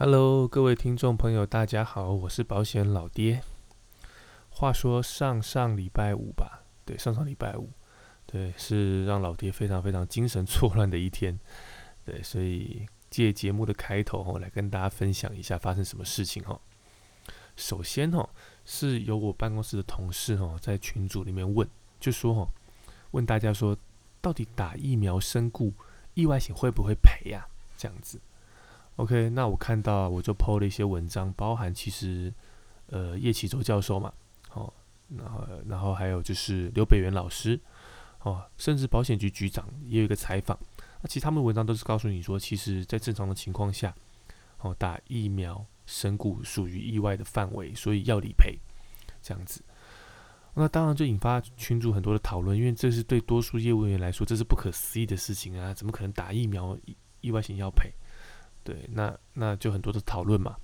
Hello，各位听众朋友，大家好，我是保险老爹。话说上上礼拜五吧，对，上上礼拜五，对，是让老爹非常非常精神错乱的一天，对，所以借节目的开头哦，来跟大家分享一下发生什么事情哈。首先哦，是由我办公室的同事哦，在群组里面问，就说哦，问大家说，到底打疫苗身故意外险会不会赔呀？这样子。OK，那我看到我就 PO 了一些文章，包含其实呃叶启洲教授嘛，哦，然后然后还有就是刘北元老师，哦，甚至保险局局长也有一个采访，那其实他们文章都是告诉你说，其实在正常的情况下，哦打疫苗身故属于意外的范围，所以要理赔这样子。那当然就引发群主很多的讨论，因为这是对多数业务员来说这是不可思议的事情啊，怎么可能打疫苗意外险要赔？对，那那就很多的讨论嘛。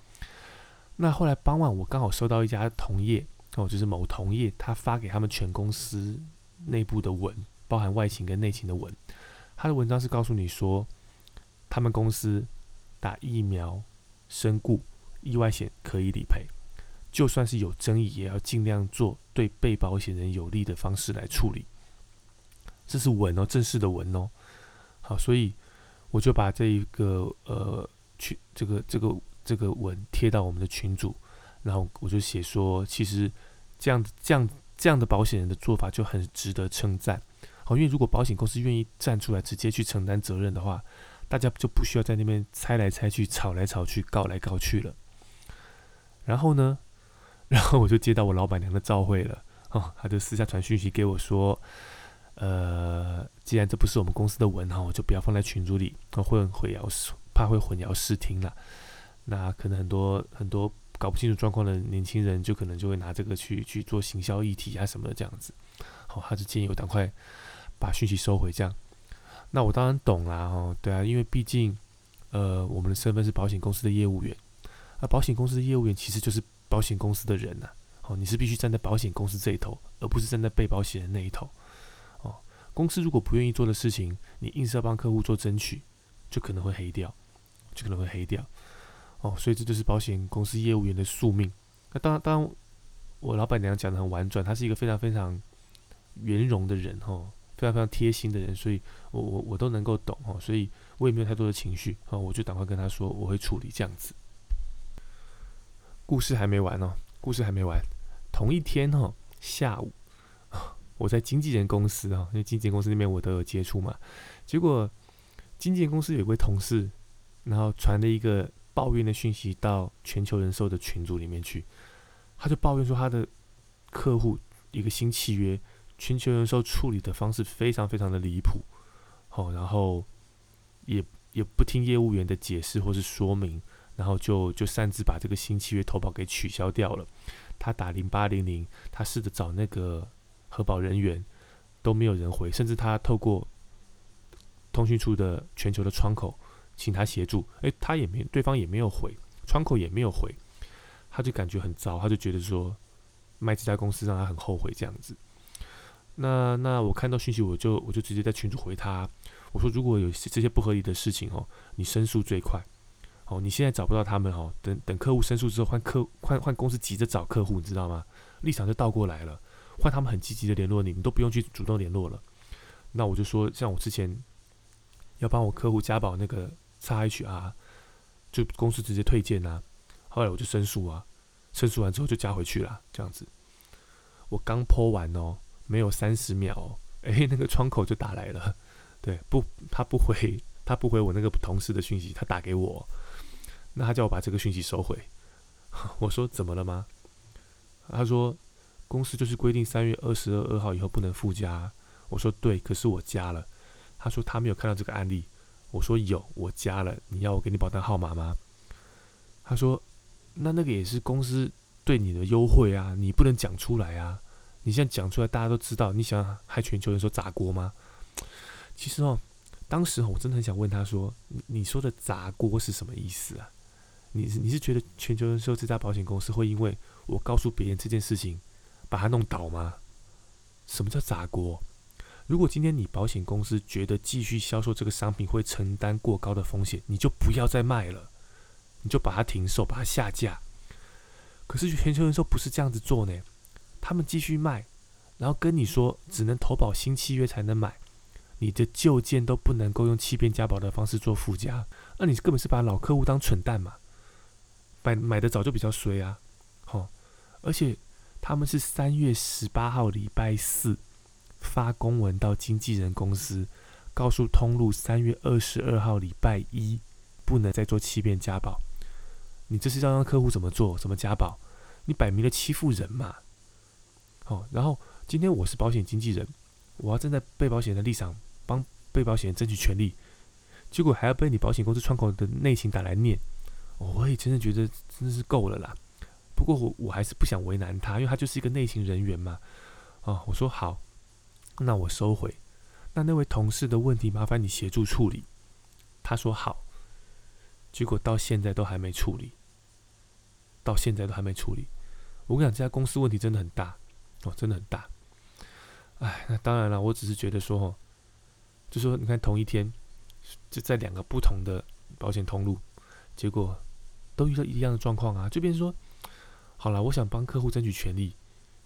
那后来傍晚，我刚好收到一家同业哦，就是某同业，他发给他们全公司内部的文，包含外勤跟内勤的文。他的文章是告诉你说，他们公司打疫苗身故意外险可以理赔，就算是有争议，也要尽量做对被保险人有利的方式来处理。这是文哦，正式的文哦。好，所以我就把这一个呃。去这个这个这个文贴到我们的群组，然后我就写说，其实这样这样这样的保险人的做法就很值得称赞。好，因为如果保险公司愿意站出来直接去承担责任的话，大家就不需要在那边猜来猜去、吵来吵去、告来告去了。然后呢，然后我就接到我老板娘的召会了，哦，他就私下传讯息给我说，呃，既然这不是我们公司的文哈，我就不要放在群组里，会很会要怕会混淆视听了，那可能很多很多搞不清楚状况的年轻人，就可能就会拿这个去去做行销议题啊什么的这样子。好，他就建议我赶快把讯息收回这样。那我当然懂啦，哦，对啊，因为毕竟呃我们的身份是保险公司的业务员，那保险公司的业务员其实就是保险公司的人呐。哦，你是必须站在保险公司这一头，而不是站在被保险人那一头。公司如果不愿意做的事情，你硬是要帮客户做争取，就可能会黑掉。就可能会黑掉哦，所以这就是保险公司业务员的宿命。那当然，当然，我老板娘讲的很婉转，她是一个非常非常圆融的人哈，非常非常贴心的人，所以我我我都能够懂哈，所以我也没有太多的情绪啊，我就赶快跟她说我会处理这样子。故事还没完哦，故事还没完。同一天哈下午，我在经纪人公司啊，因为经纪人公司那边我都有接触嘛，结果经纪人公司有位同事。然后传了一个抱怨的讯息到全球人寿的群组里面去，他就抱怨说他的客户一个新契约，全球人寿处理的方式非常非常的离谱，哦，然后也也不听业务员的解释或是说明，然后就就擅自把这个新契约投保给取消掉了。他打零八零零，他试着找那个核保人员都没有人回，甚至他透过通讯处的全球的窗口。请他协助，诶，他也没，对方也没有回，窗口也没有回，他就感觉很糟，他就觉得说卖这家公司让他很后悔这样子。那那我看到讯息，我就我就直接在群主回他，我说如果有这些不合理的事情哦，你申诉最快，哦，你现在找不到他们哦，等等客户申诉之后换客换换公司急着找客户，你知道吗？立场就倒过来了，换他们很积极的联络你，你都不用去主动联络了。那我就说，像我之前要帮我客户加保那个。差 HR 就公司直接推荐呐，后来我就申诉啊，申诉完之后就加回去了，这样子。我刚泼完哦，没有三十秒，哎，那个窗口就打来了，对，不，他不回，他不回我那个同事的讯息，他打给我，那他叫我把这个讯息收回。我说怎么了吗？他说公司就是规定三月二十二号以后不能附加。我说对，可是我加了。他说他没有看到这个案例。我说有，我加了。你要我给你保单号码吗？他说，那那个也是公司对你的优惠啊，你不能讲出来啊。你现在讲出来，大家都知道。你想害全球人说砸锅吗？其实哦，当时我真的很想问他说，你说的砸锅是什么意思啊？你你是觉得全球人寿这家保险公司会因为我告诉别人这件事情，把它弄倒吗？什么叫砸锅？如果今天你保险公司觉得继续销售这个商品会承担过高的风险，你就不要再卖了。你就把它停售，把它下架。可是全球人寿不是这样子做呢，他们继续卖，然后跟你说只能投保新契约才能买，你的旧件都不能够用欺骗加保的方式做附加，那你根本是把老客户当蠢蛋嘛？买买的早就比较衰啊，好，而且他们是三月十八号礼拜四发公文到经纪人公司，告诉通路三月二十二号礼拜一不能再做欺骗加保。你这是要让客户怎么做？怎么加保？你摆明了欺负人嘛！好，然后今天我是保险经纪人，我要站在被保险的立场帮被保险人争取权利，结果还要被你保险公司窗口的内情打来念，我也真的觉得真的是够了啦。不过我我还是不想为难他，因为他就是一个内勤人员嘛。哦，我说好，那我收回。那那位同事的问题，麻烦你协助处理。他说好。结果到现在都还没处理，到现在都还没处理。我跟你讲，这家公司问题真的很大哦，真的很大。哎，那当然了，我只是觉得说，哦，就说你看同一天就在两个不同的保险通路，结果都遇到一样的状况啊。就变成说，好了，我想帮客户争取权利，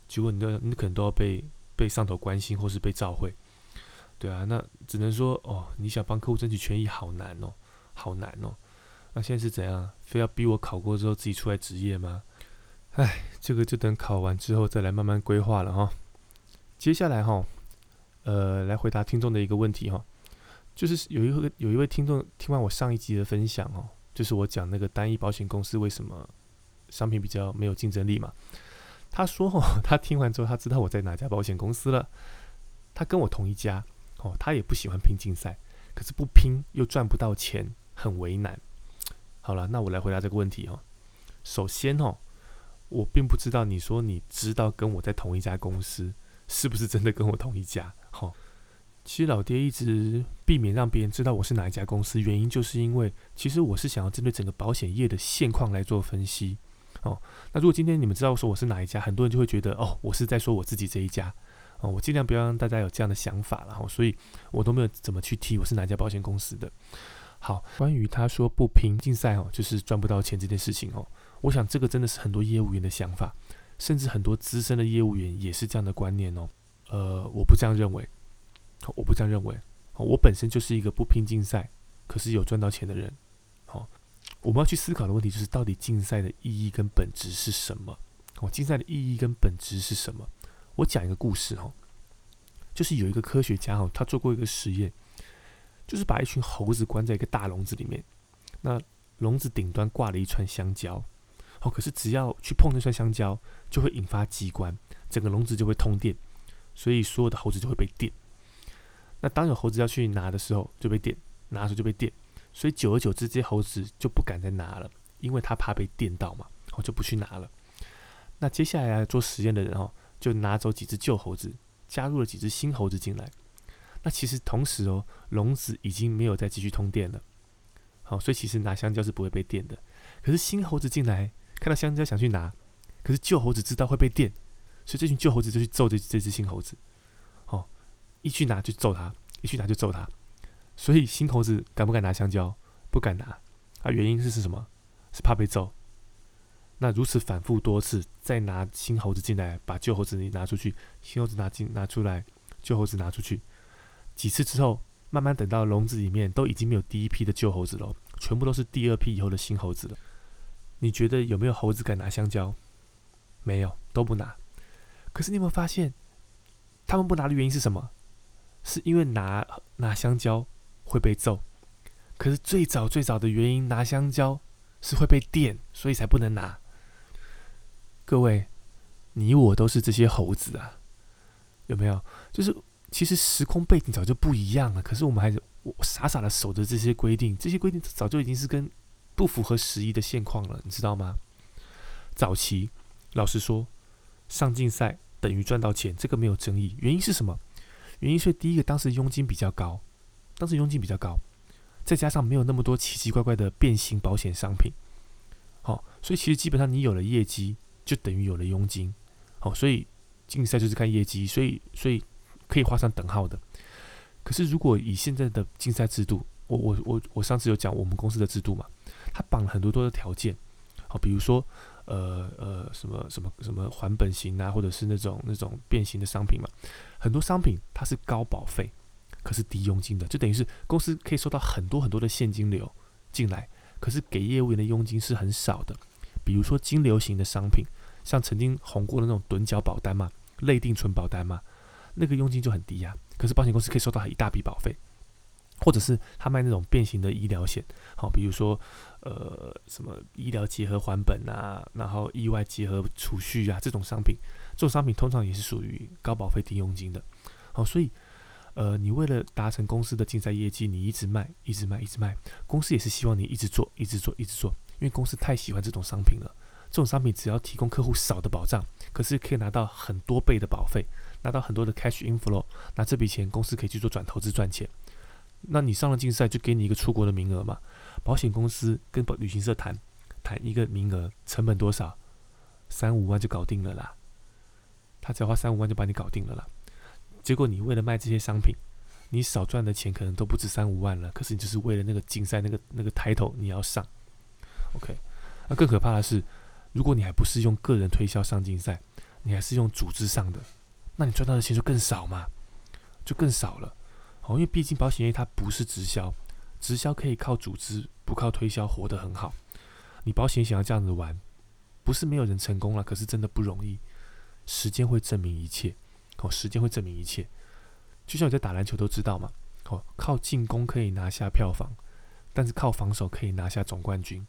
结果你都你可能都要被被上头关心或是被召回，对啊，那只能说哦，你想帮客户争取权益好难哦，好难哦。那现在是怎样？非要逼我考过之后自己出来执业吗？哎，这个就等考完之后再来慢慢规划了哈。接下来哈，呃，来回答听众的一个问题哈，就是有一个有一位听众听完我上一集的分享哦，就是我讲那个单一保险公司为什么商品比较没有竞争力嘛。他说哦，他听完之后他知道我在哪家保险公司了，他跟我同一家哦，他也不喜欢拼竞赛，可是不拼又赚不到钱，很为难。好了，那我来回答这个问题哈。首先哦，我并不知道你说你知道跟我在同一家公司，是不是真的跟我同一家？哈，其实老爹一直避免让别人知道我是哪一家公司，原因就是因为其实我是想要针对整个保险业的现况来做分析。哦，那如果今天你们知道说我是哪一家，很多人就会觉得哦，我是在说我自己这一家。哦，我尽量不要让大家有这样的想法了。哦，所以我都没有怎么去提我是哪家保险公司的。好，关于他说不拼竞赛哦，就是赚不到钱这件事情哦，我想这个真的是很多业务员的想法，甚至很多资深的业务员也是这样的观念哦。呃，我不这样认为，我不这样认为，我本身就是一个不拼竞赛，可是有赚到钱的人。我们要去思考的问题就是，到底竞赛的意义跟本质是什么？哦，竞赛的意义跟本质是什么？我讲一个故事哦，就是有一个科学家哦，他做过一个实验。就是把一群猴子关在一个大笼子里面，那笼子顶端挂了一串香蕉，哦，可是只要去碰那串香蕉，就会引发机关，整个笼子就会通电，所以所有的猴子就会被电。那当有猴子要去拿的时候，就被电，拿的时候就被电，所以久而久之，这些猴子就不敢再拿了，因为他怕被电到嘛，我就不去拿了。那接下来做实验的人哦，就拿走几只旧猴子，加入了几只新猴子进来。那其实同时哦，笼子已经没有再继续通电了，好，所以其实拿香蕉是不会被电的。可是新猴子进来看到香蕉想去拿，可是旧猴子知道会被电，所以这群旧猴子就去揍这这只新猴子，哦，一去拿就揍他，一去拿就揍他。所以新猴子敢不敢拿香蕉？不敢拿，啊，原因是是什么？是怕被揍。那如此反复多次，再拿新猴子进来，把旧猴子拿出去，新猴子拿进拿出来，旧猴子拿出去。几次之后，慢慢等到笼子里面都已经没有第一批的旧猴子了，全部都是第二批以后的新猴子了。你觉得有没有猴子敢拿香蕉？没有，都不拿。可是你有没有发现，他们不拿的原因是什么？是因为拿拿香蕉会被揍。可是最早最早的原因，拿香蕉是会被电，所以才不能拿。各位，你我都是这些猴子啊，有没有？就是。其实时空背景早就不一样了，可是我们还是傻傻的守着这些规定，这些规定早就已经是跟不符合时宜的现况了，你知道吗？早期老实说，上竞赛等于赚到钱，这个没有争议。原因是什么？原因是第一个，当时佣金比较高，当时佣金比较高，再加上没有那么多奇奇怪怪的变形保险商品，好，所以其实基本上你有了业绩，就等于有了佣金，好，所以竞赛就是看业绩，所以所以。可以画上等号的。可是，如果以现在的竞赛制度，我我我我上次有讲我们公司的制度嘛，它绑了很多多的条件，好，比如说呃呃什么什么什么还本型啊，或者是那种那种变形的商品嘛，很多商品它是高保费，可是低佣金的，就等于是公司可以收到很多很多的现金流进来，可是给业务员的佣金是很少的。比如说金流型的商品，像曾经红过的那种趸缴保单嘛，类定存保单嘛，那个佣金就很低呀，可是保险公司可以收到一大笔保费。或者是他卖那种变形的医疗险，好，比如说，呃，什么医疗结合还本啊，然后意外结合储蓄啊，这种商品，这种商品通常也是属于高保费低佣金的，好，所以，呃，你为了达成公司的竞赛业绩，你一直卖，一直卖，一直卖，公司也是希望你一直做，一直做，一直做，因为公司太喜欢这种商品了。这种商品只要提供客户少的保障，可是可以拿到很多倍的保费，拿到很多的 cash inflow，那这笔钱公司可以去做转投资赚钱。那你上了竞赛，就给你一个出国的名额嘛？保险公司跟旅行社谈，谈一个名额，成本多少？三五万就搞定了啦。他只要花三五万就把你搞定了啦。结果你为了卖这些商品，你少赚的钱可能都不止三五万了。可是你就是为了那个竞赛那个那个 title 你要上，OK？那更可怕的是，如果你还不是用个人推销上竞赛，你还是用组织上的，那你赚到的钱就更少嘛，就更少了。哦，因为毕竟保险业它不是直销，直销可以靠组织，不靠推销活得很好。你保险想要这样子玩，不是没有人成功了，可是真的不容易。时间会证明一切，哦，时间会证明一切。就像你在打篮球都知道嘛，哦，靠进攻可以拿下票房，但是靠防守可以拿下总冠军。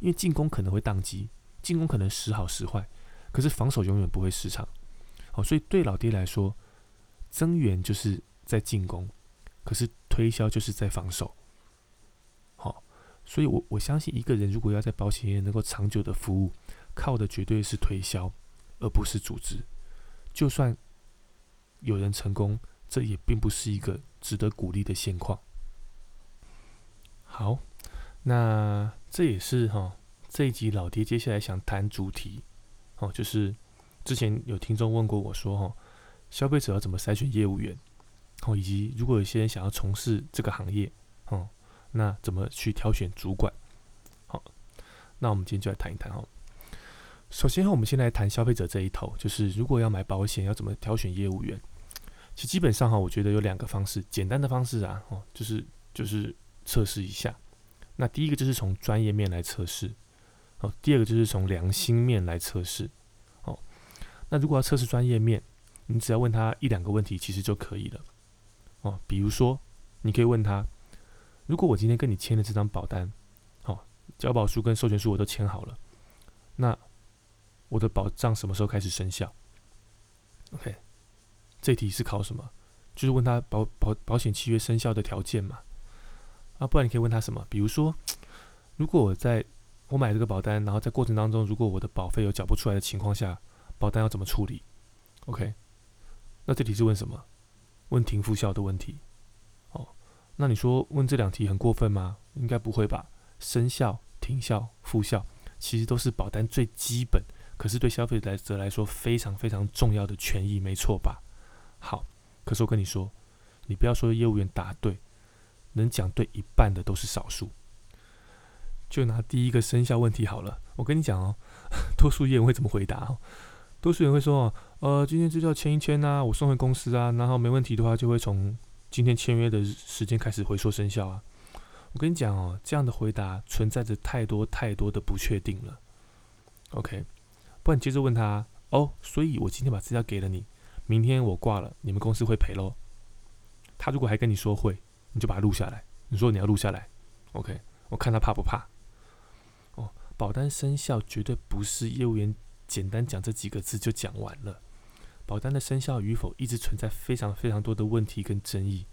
因为进攻可能会宕机，进攻可能时好时坏，可是防守永远不会失常。哦，所以对老爹来说，增援就是在进攻。可是推销就是在防守，好，所以我我相信一个人如果要在保险业能够长久的服务，靠的绝对是推销，而不是组织。就算有人成功，这也并不是一个值得鼓励的现况。好，那这也是哈这一集老爹接下来想谈主题，哦，就是之前有听众问过我说，哈，消费者要怎么筛选业务员？哦，以及如果有些人想要从事这个行业，哦，那怎么去挑选主管？好，那我们今天就来谈一谈哦。首先，我们先来谈消费者这一头，就是如果要买保险，要怎么挑选业务员？其实基本上哈，我觉得有两个方式，简单的方式啊，哦，就是就是测试一下。那第一个就是从专业面来测试，哦，第二个就是从良心面来测试。哦，那如果要测试专业面，你只要问他一两个问题，其实就可以了。哦，比如说，你可以问他：如果我今天跟你签了这张保单，哦，交保书跟授权书我都签好了，那我的保障什么时候开始生效？OK，这题是考什么？就是问他保保保险契约生效的条件嘛。啊，不然你可以问他什么？比如说，如果我在我买这个保单，然后在过程当中，如果我的保费有缴不出来的情况下，保单要怎么处理？OK，那这题是问什么？问停复效的问题，哦，那你说问这两题很过分吗？应该不会吧。生效、停效、复效，其实都是保单最基本，可是对消费者来说非常非常重要的权益，没错吧？好，可是我跟你说，你不要说业务员答对，能讲对一半的都是少数。就拿第一个生效问题好了，我跟你讲哦，多数业务会怎么回答哦？多数人会说：“呃，今天就叫签一签呐，我送回公司啊，然后没问题的话，就会从今天签约的时间开始回溯生效啊。”我跟你讲哦，这样的回答存在着太多太多的不确定了。OK，不然接着问他：“哦，所以我今天把资料给了你，明天我挂了，你们公司会赔喽？”他如果还跟你说会，你就把它录下来。你说你要录下来，OK，我看他怕不怕？哦，保单生效绝对不是业务员。简单讲这几个字就讲完了。保单的生效与否一直存在非常非常多的问题跟争议。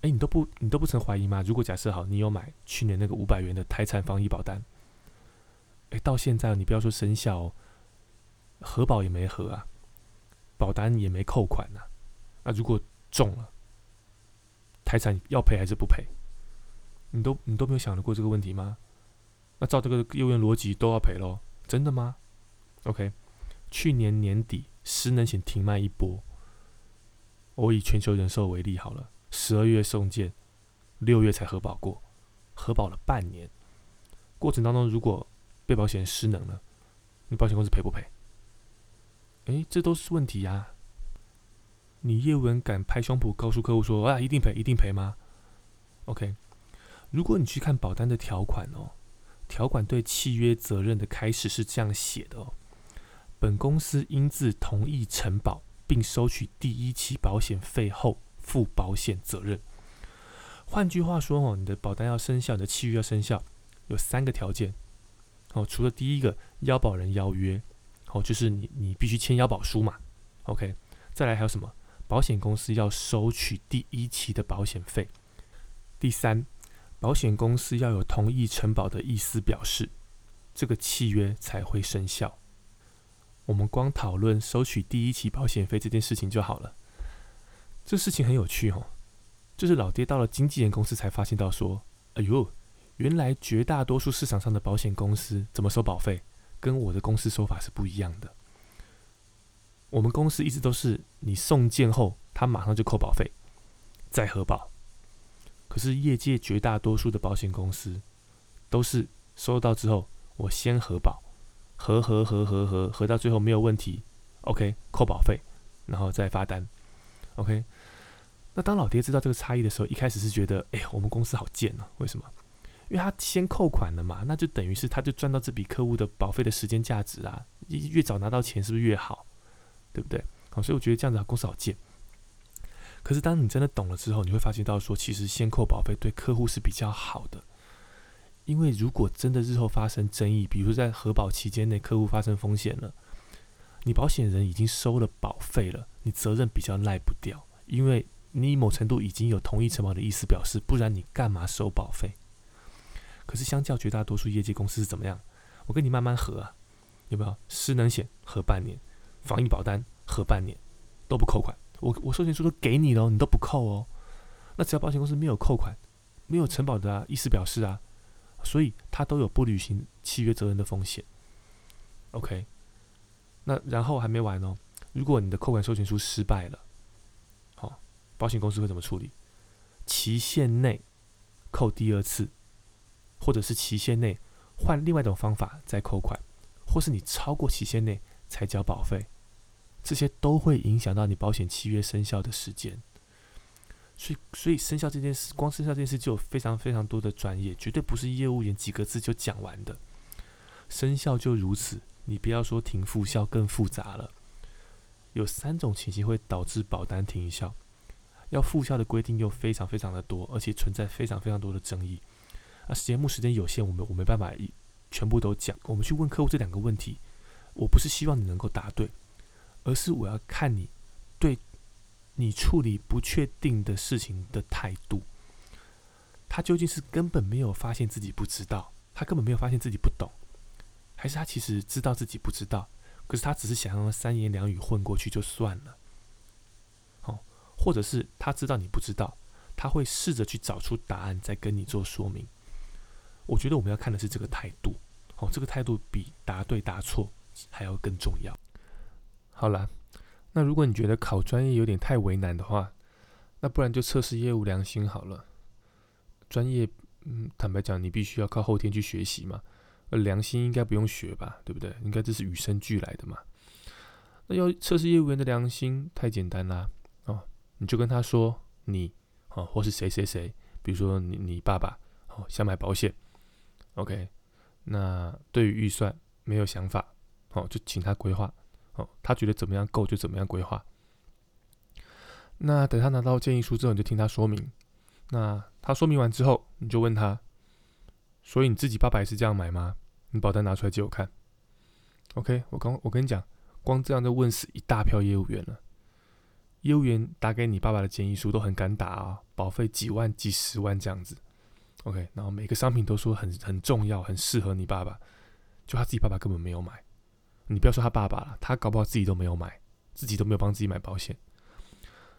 哎，你都不你都不曾怀疑吗？如果假设好，你有买去年那个五百元的台产防疫保单，到现在你不要说生效，哦核保也没核啊，保单也没扣款呐。那如果中了，台产要赔还是不赔？你都你都没有想过这个问题吗？那照这个业务员逻辑都要赔喽？真的吗？OK，去年年底失能险停卖一波。我以全球人寿为例好了，十二月送件，六月才核保过，核保了半年。过程当中如果被保险人失能了，你保险公司赔不赔？诶，这都是问题呀。你业务员敢拍胸脯告诉客户说啊，一定赔，一定赔吗？OK，如果你去看保单的条款哦，条款对契约责任的开始是这样写的哦：本公司应自同意承保并收取第一期保险费后负保险责任。换句话说哦，你的保单要生效，你的契约要生效，有三个条件哦。除了第一个腰保人邀约，哦，就是你你必须签腰保书嘛。OK，再来还有什么？保险公司要收取第一期的保险费。第三，保险公司要有同意承保的意思表示，这个契约才会生效。我们光讨论收取第一期保险费这件事情就好了。这事情很有趣哦。就是老爹到了经纪人公司才发现到说，哎呦，原来绝大多数市场上的保险公司怎么收保费，跟我的公司收法是不一样的。我们公司一直都是你送件后，他马上就扣保费，再核保。可是业界绝大多数的保险公司都是收到之后，我先核保，核核核核核核到最后没有问题，OK，扣保费，然后再发单，OK。那当老爹知道这个差异的时候，一开始是觉得，哎呀，我们公司好贱啊！为什么？因为他先扣款了嘛，那就等于是他就赚到这笔客户的保费的时间价值啊。越早拿到钱是不是越好？对不对？好，所以我觉得这样子公司好贱。可是当你真的懂了之后，你会发现到说，其实先扣保费对客户是比较好的。因为如果真的日后发生争议，比如在核保期间内客户发生风险了，你保险人已经收了保费了，你责任比较赖不掉，因为。你某程度已经有同意承保的意思表示，不然你干嘛收保费？是相较绝大多数业界公司是怎么样？我跟你慢慢核啊，有没有失能险核半年，防疫保单核半年都不扣款，我我授权书都给你了，你都不扣哦。那只要保险公司没有扣款，没有承保的啊意思表示啊，所以他都有不履行契约责任的风险。OK，那然后还没完哦，如果你的扣款授权书失败了。好保险公司会怎么处理？期限内扣第二次，或者是期限内换另外一种方法再扣款，或是你超过期限内才交保费，这些都会影响到你保险契约生效的时间。所以，所以生效这件事，光生效这件事就有非常非常多的专业，绝对不是业务员几个字就讲完的。生效就如此，你不要说停复效更复杂了。有三种情形会导致保单停效。要复效的规定又非常非常的多，而且存在非常非常多的争议。啊，节目时间有限，我们我没办法一全部都讲。我们去问客户这两个问题，我不是希望你能够答对，而是我要看你对你处理不确定的事情的态度。他究竟是根本没有发现自己不知道，他根本没有发现自己不懂，还是他其实知道自己不知道，可是他只是想用三言两语混过去就算了。哦或者是他知道你不知道，他会试着去找出答案，再跟你做说明。我觉得我们要看的是这个态度，哦，这个态度比答对答错还要更重要。好了，那如果你觉得考专业有点太为难的话，那不然就测试业务良心好了。专业，嗯，坦白讲，你必须要靠后天去学习嘛。而良心应该不用学吧，对不对？应该这是与生俱来的嘛。那要测试业务员的良心，太简单啦。哦你就跟他说，你哦，或是谁谁谁，比如说你你爸爸哦，想买保险，OK，那对于预算没有想法，哦，就请他规划，哦，他觉得怎么样够就怎么样规划。那等他拿到建议书之后，你就听他说明。那他说明完之后，你就问他，所以你自己爸爸也是这样买吗？你保单拿出来借我看。OK，我刚我跟你讲，光这样就问死一大票业务员了。业务员打给你爸爸的建议书都很敢打啊，保费几万、几十万这样子。OK，然后每个商品都说很很重要、很适合你爸爸，就他自己爸爸根本没有买。你不要说他爸爸了，他搞不好自己都没有买，自己都没有帮自己买保险。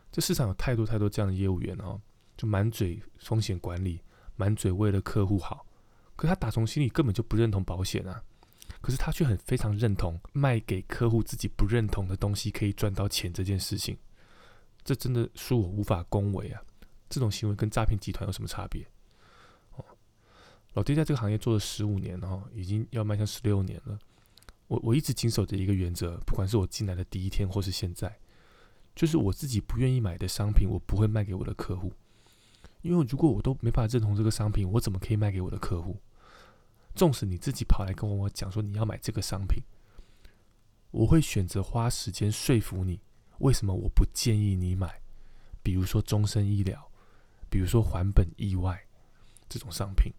这市场有太多太多这样的业务员哦，就满嘴风险管理，满嘴为了客户好，可他打从心里根本就不认同保险啊。可是他却很非常认同卖给客户自己不认同的东西可以赚到钱这件事情。这真的恕我无法恭维啊！这种行为跟诈骗集团有什么差别？老爹在这个行业做了十五年了哈，已经要迈向十六年了。我我一直谨守着一个原则，不管是我进来的第一天或是现在，就是我自己不愿意买的商品，我不会卖给我的客户。因为如果我都没办法认同这个商品，我怎么可以卖给我的客户？纵使你自己跑来跟我讲说你要买这个商品，我会选择花时间说服你，为什么我不建议你买？比如说终身医疗，比如说还本意外这种商品。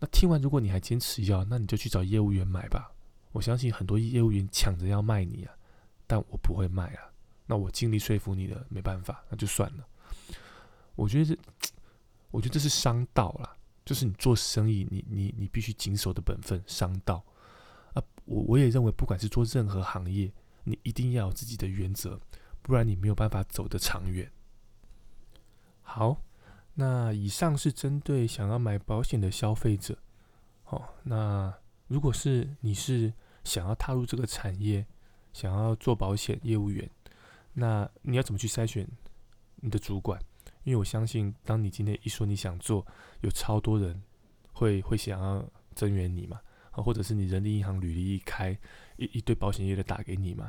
那听完，如果你还坚持要，那你就去找业务员买吧。我相信很多业务员抢着要卖你啊，但我不会卖啊。那我尽力说服你的，没办法，那就算了。我觉得这，我觉得这是商道啦，就是你做生意，你你你必须谨守的本分，商道啊。我我也认为，不管是做任何行业，你一定要有自己的原则，不然你没有办法走得长远。好。那以上是针对想要买保险的消费者，哦，那如果是你是想要踏入这个产业，想要做保险业务员，那你要怎么去筛选你的主管？因为我相信，当你今天一说你想做，有超多人会会想要增援你嘛，啊，或者是你人力银行履历一开，一一堆保险业的打给你嘛，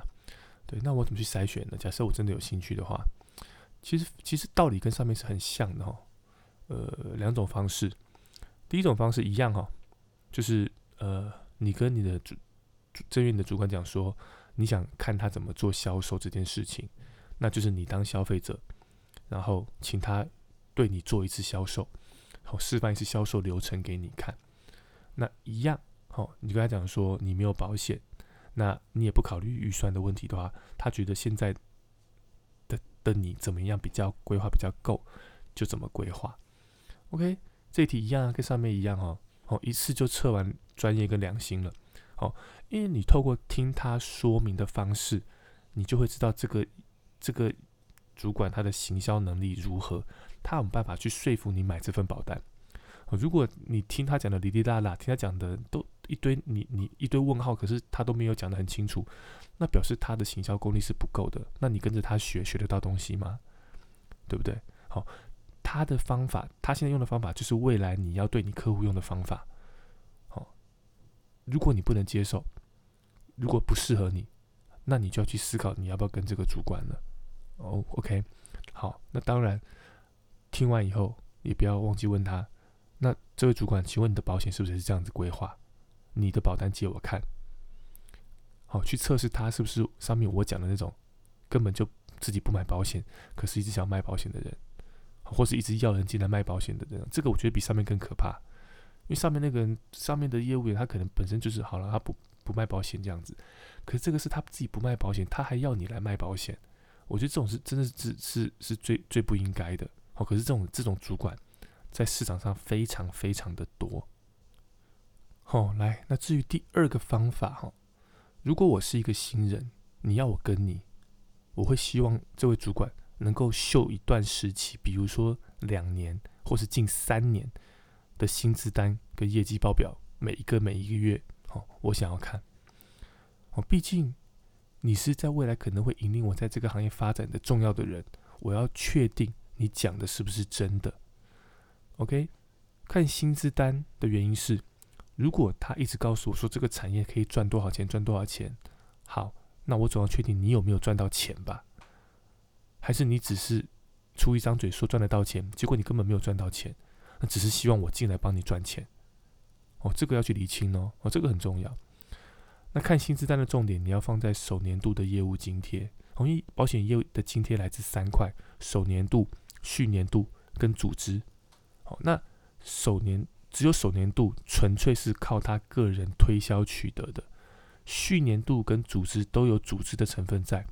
对，那我怎么去筛选呢？假设我真的有兴趣的话，其实其实道理跟上面是很像的哈。呃，两种方式，第一种方式一样哈，就是呃，你跟你的主正院的主管讲说，你想看他怎么做销售这件事情，那就是你当消费者，然后请他对你做一次销售，好示范一次销售流程给你看。那一样，好，你跟他讲说你没有保险，那你也不考虑预算的问题的话，他觉得现在的的你怎么样比较规划比较够，就怎么规划。OK，这题一样啊，跟上面一样哦。哦，一次就测完专业跟良心了。好，因为你透过听他说明的方式，你就会知道这个这个主管他的行销能力如何，他有办法去说服你买这份保单。如果你听他讲的哩哩啦啦，听他讲的都一堆你你一堆问号，可是他都没有讲的很清楚，那表示他的行销功力是不够的。那你跟着他学学得到东西吗？对不对？好。他的方法，他现在用的方法就是未来你要对你客户用的方法。好，如果你不能接受，如果不适合你，那你就要去思考你要不要跟这个主管了。哦，OK，好，那当然，听完以后也不要忘记问他，那这位主管，请问你的保险是不是是这样子规划？你的保单借我看，好，去测试他是不是上面我讲的那种根本就自己不买保险，可是一直想卖保险的人。或是一直要人进来卖保险的人，这个我觉得比上面更可怕，因为上面那个人上面的业务员他可能本身就是好了，他不不卖保险这样子，可是这个是他自己不卖保险，他还要你来卖保险，我觉得这种是真的是是是最最不应该的。哦，可是这种这种主管在市场上非常非常的多。好，来，那至于第二个方法哈，如果我是一个新人，你要我跟你，我会希望这位主管。能够秀一段时期，比如说两年或是近三年的薪资单跟业绩报表，每一个每一个月，好，我想要看。哦，毕竟你是在未来可能会引领我在这个行业发展的重要的人，我要确定你讲的是不是真的。OK，看薪资单的原因是，如果他一直告诉我说这个产业可以赚多少钱，赚多少钱，好，那我总要确定你有没有赚到钱吧。还是你只是出一张嘴说赚得到钱，结果你根本没有赚到钱，那只是希望我进来帮你赚钱。哦，这个要去理清哦，哦，这个很重要。那看薪资单的重点，你要放在首年度的业务津贴。同一保险业务的津贴来自三块：首年度、续年度跟组织。好，那首年只有首年度纯粹是靠他个人推销取得的，续年度跟组织都有组织的成分在。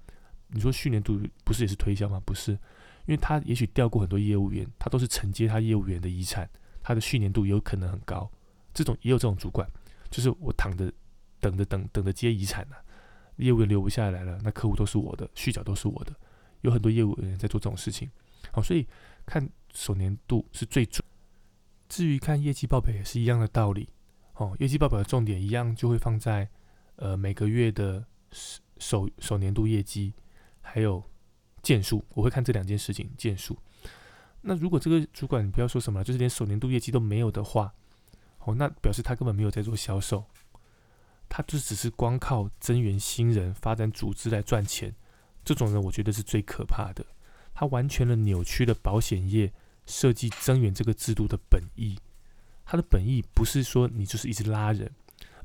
你说去年度不是也是推销吗？不是，因为他也许调过很多业务员，他都是承接他业务员的遗产，他的去年度有可能很高。这种也有这种主管，就是我躺着等着等等着接遗产呢，业务员留不下来了，那客户都是我的，续缴都是我的，有很多业务员在做这种事情。好，所以看首年度是最准。至于看业绩报表也是一样的道理。哦，业绩报表的重点一样就会放在呃每个月的首首年度业绩。还有件数，我会看这两件事情。件数，那如果这个主管你不要说什么了，就是连首年度业绩都没有的话，哦，那表示他根本没有在做销售，他就只是光靠增援新人、发展组织来赚钱。这种人，我觉得是最可怕的。他完全的扭曲了保险业设计增援这个制度的本意。他的本意不是说你就是一直拉人，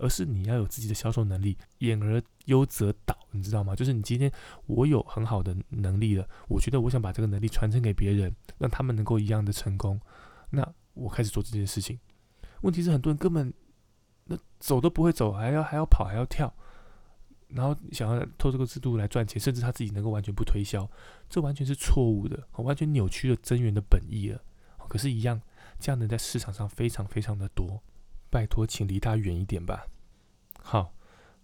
而是你要有自己的销售能力。演而优则导，你知道吗？就是你今天我有很好的能力了，我觉得我想把这个能力传承给别人，让他们能够一样的成功。那我开始做这件事情。问题是很多人根本那走都不会走，还要还要跑还要跳。然后想要透这个制度来赚钱，甚至他自己能够完全不推销，这完全是错误的，完全扭曲了增援的本意了。可是，一样这样的在市场上非常非常的多，拜托，请离他远一点吧。好，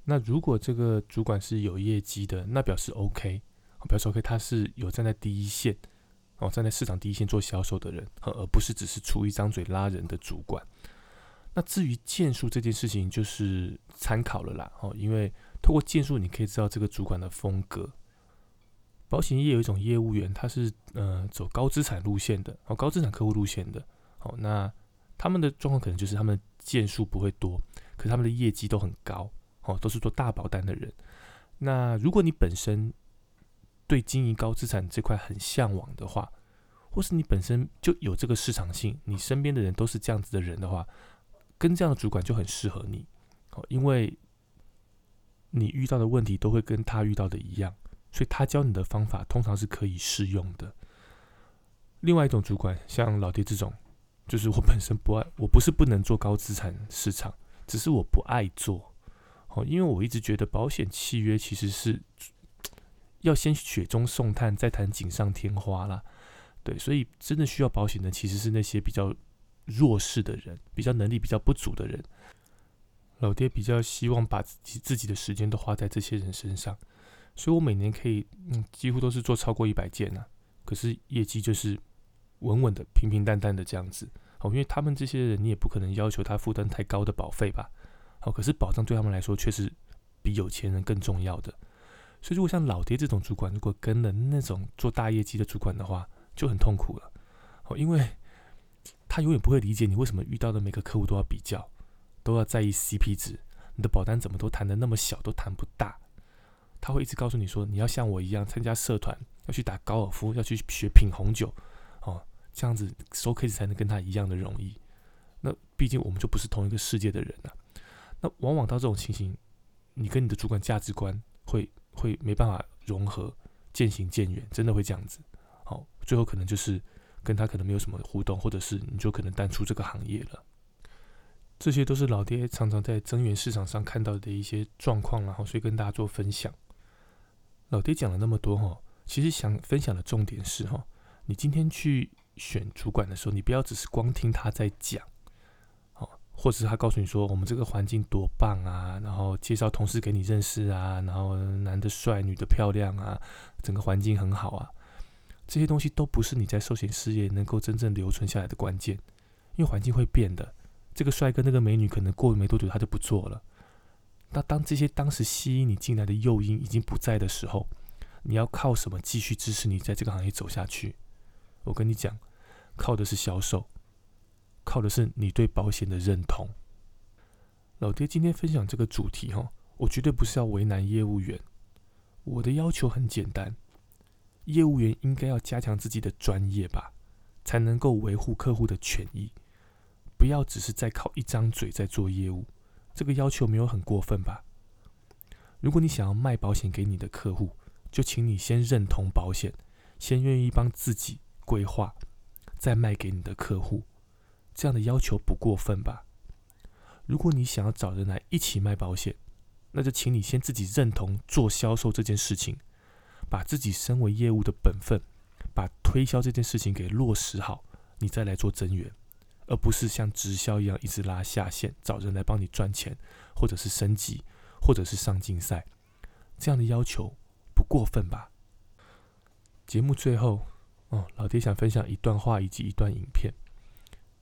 那如果这个主管是有业绩的，那表示 OK，表示 OK，他是有站在第一线，哦，站在市场第一线做销售的人，而不是只是出一张嘴拉人的主管。那至于建树这件事情，就是参考了啦，哦，因为。透过建树，你可以知道这个主管的风格。保险业有一种业务员，他是呃走高资产路线的，哦，高资产客户路线的。哦，那他们的状况可能就是他们件数不会多，可他们的业绩都很高，哦，都是做大保单的人。那如果你本身对经营高资产这块很向往的话，或是你本身就有这个市场性，你身边的人都是这样子的人的话，跟这样的主管就很适合你，哦，因为。你遇到的问题都会跟他遇到的一样，所以他教你的方法通常是可以适用的。另外一种主管，像老爹这种，就是我本身不爱，我不是不能做高资产市场，只是我不爱做。哦，因为我一直觉得保险契约其实是要先雪中送炭，再谈锦上添花啦。对，所以真的需要保险的其实是那些比较弱势的人，比较能力比较不足的人。老爹比较希望把自己自己的时间都花在这些人身上，所以我每年可以，嗯，几乎都是做超过一百件呢。可是业绩就是稳稳的、平平淡淡的这样子。哦，因为他们这些人，你也不可能要求他负担太高的保费吧？好，可是保障对他们来说却是比有钱人更重要的。所以，如果像老爹这种主管，如果跟了那种做大业绩的主管的话，就很痛苦了。哦，因为他永远不会理解你为什么遇到的每个客户都要比较。都要在意 CP 值，你的保单怎么都谈的那么小，都谈不大。他会一直告诉你说，你要像我一样参加社团，要去打高尔夫，要去学品红酒，这样子收 case 才能跟他一样的容易。那毕竟我们就不是同一个世界的人啊。那往往到这种情形，你跟你的主管价值观会会没办法融合，渐行渐远，真的会这样子。好，最后可能就是跟他可能没有什么互动，或者是你就可能淡出这个行业了。这些都是老爹常常在增援市场上看到的一些状况，然后所以跟大家做分享。老爹讲了那么多哈，其实想分享的重点是哈，你今天去选主管的时候，你不要只是光听他在讲，哦，或者是他告诉你说我们这个环境多棒啊，然后介绍同事给你认识啊，然后男的帅，女的漂亮啊，整个环境很好啊，这些东西都不是你在寿险事业能够真正留存下来的关键，因为环境会变的。这个帅哥、那个美女，可能过没多久他就不做了。那当这些当时吸引你进来的诱因已经不在的时候，你要靠什么继续支持你在这个行业走下去？我跟你讲，靠的是销售，靠的是你对保险的认同。老爹今天分享这个主题哈，我绝对不是要为难业务员。我的要求很简单，业务员应该要加强自己的专业吧，才能够维护客户的权益。不要只是在靠一张嘴在做业务，这个要求没有很过分吧？如果你想要卖保险给你的客户，就请你先认同保险，先愿意帮自己规划，再卖给你的客户，这样的要求不过分吧？如果你想要找人来一起卖保险，那就请你先自己认同做销售这件事情，把自己身为业务的本分，把推销这件事情给落实好，你再来做增援。而不是像直销一样一直拉下线，找人来帮你赚钱，或者是升级，或者是上竞赛，这样的要求不过分吧？节目最后，哦，老爹想分享一段话以及一段影片。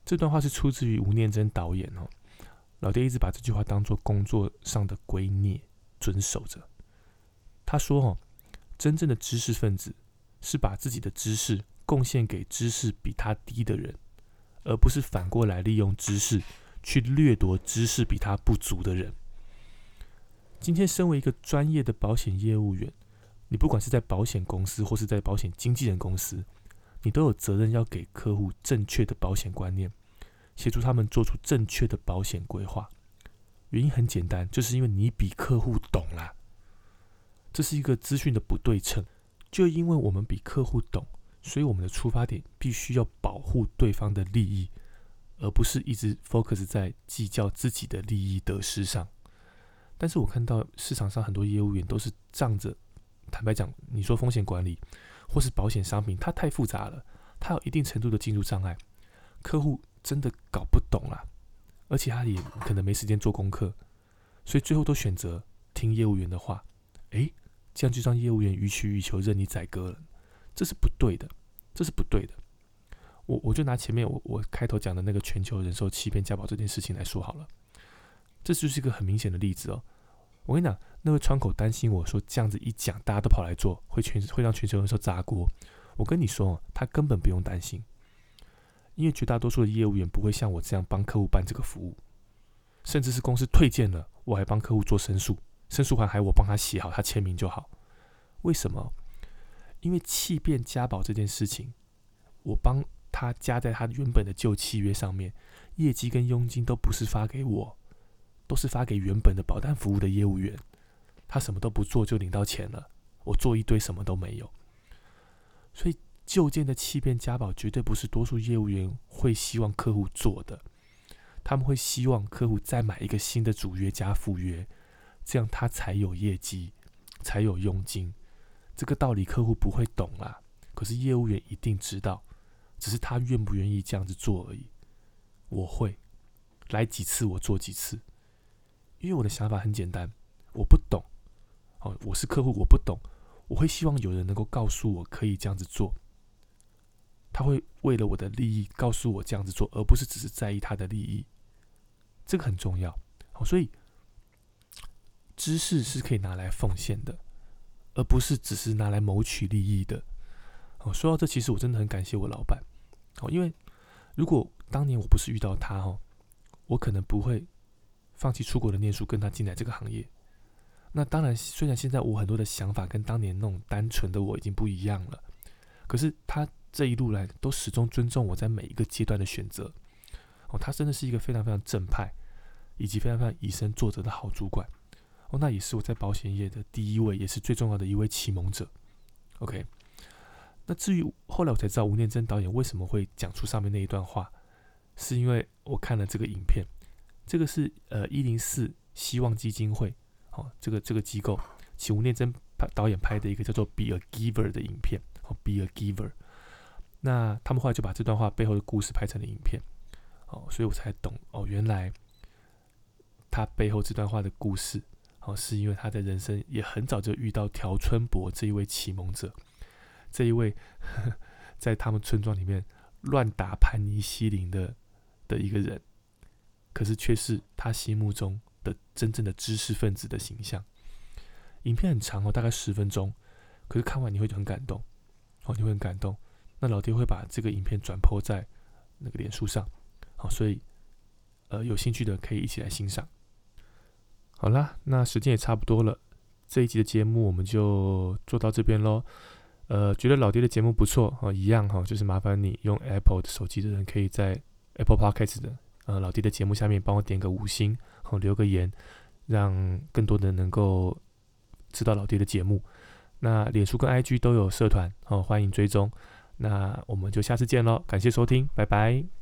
这段话是出自于吴念真导演哦。老爹一直把这句话当做工作上的圭臬，遵守着。他说：“哦，真正的知识分子是把自己的知识贡献给知识比他低的人。”而不是反过来利用知识去掠夺知识比他不足的人。今天，身为一个专业的保险业务员，你不管是在保险公司或是在保险经纪人公司，你都有责任要给客户正确的保险观念，协助他们做出正确的保险规划。原因很简单，就是因为你比客户懂啦。这是一个资讯的不对称。就因为我们比客户懂，所以我们的出发点必须要保护对方的利益，而不是一直 focus 在计较自己的利益得失上。但是我看到市场上很多业务员都是仗着，坦白讲，你说风险管理或是保险商品，它太复杂了，它有一定程度的进入障碍，客户真的搞不懂啦，而且他也可能没时间做功课，所以最后都选择听业务员的话，诶，这样就让业务员予取予求，任你宰割了，这是不对的，这是不对的。我我就拿前面我我开头讲的那个全球人寿欺骗家保这件事情来说好了。这就是一个很明显的例子哦。我跟你讲，那位窗口担心我说这样子一讲，大家都跑来做，会全会让全球人寿砸锅。我跟你说，他根本不用担心，因为绝大多数的业务员不会像我这样帮客户办这个服务，甚至是公司推荐了，我还帮客户做申诉，申诉函还我帮他写好，他签名就好。为什么？因为气变加保这件事情，我帮他加在他原本的旧契约上面，业绩跟佣金都不是发给我。都是发给原本的保单服务的业务员，他什么都不做就领到钱了。我做一堆什么都没有，所以旧件的欺骗加保绝对不是多数业务员会希望客户做的。他们会希望客户再买一个新的主约加副约，这样他才有业绩，才有佣金。这个道理客户不会懂啦，可是业务员一定知道，只是他愿不愿意这样子做而已。我会来几次，我做几次。因为我的想法很简单，我不懂，哦，我是客户，我不懂，我会希望有人能够告诉我可以这样子做。他会为了我的利益告诉我这样子做，而不是只是在意他的利益，这个很重要。哦，所以知识是可以拿来奉献的，而不是只是拿来谋取利益的。哦，说到这，其实我真的很感谢我老板，哦，因为如果当年我不是遇到他，哦，我可能不会。放弃出国的念书，跟他进来这个行业。那当然，虽然现在我很多的想法跟当年那种单纯的我已经不一样了，可是他这一路来都始终尊重我在每一个阶段的选择。哦，他真的是一个非常非常正派，以及非常非常以身作则的好主管。哦，那也是我在保险业的第一位，也是最重要的一位启蒙者。OK，那至于后来我才知道吴念真导演为什么会讲出上面那一段话，是因为我看了这个影片。这个是呃一零四希望基金会，哦，这个这个机构，请吴念真导演拍的一个叫做《Be a Giver》的影片，哦，《Be a Giver》。那他们后来就把这段话背后的故事拍成了影片，哦，所以我才懂哦，原来他背后这段话的故事，哦，是因为他在人生也很早就遇到条春博这一位启蒙者，这一位呵呵 在他们村庄里面乱打盘尼西林的的一个人。可是却是他心目中的真正的知识分子的形象。影片很长哦，大概十分钟，可是看完你会很感动，哦，你会很感动。那老爹会把这个影片转播在那个脸书上，好，所以呃有兴趣的可以一起来欣赏。好啦，那时间也差不多了，这一集的节目我们就做到这边喽。呃，觉得老爹的节目不错哦，一样哈，就是麻烦你用 Apple 的手机的人，可以在 Apple Podcast 的。呃，老弟的节目下面帮我点个五星，好留个言，让更多的能够知道老弟的节目。那脸书跟 IG 都有社团，好欢迎追踪。那我们就下次见喽，感谢收听，拜拜。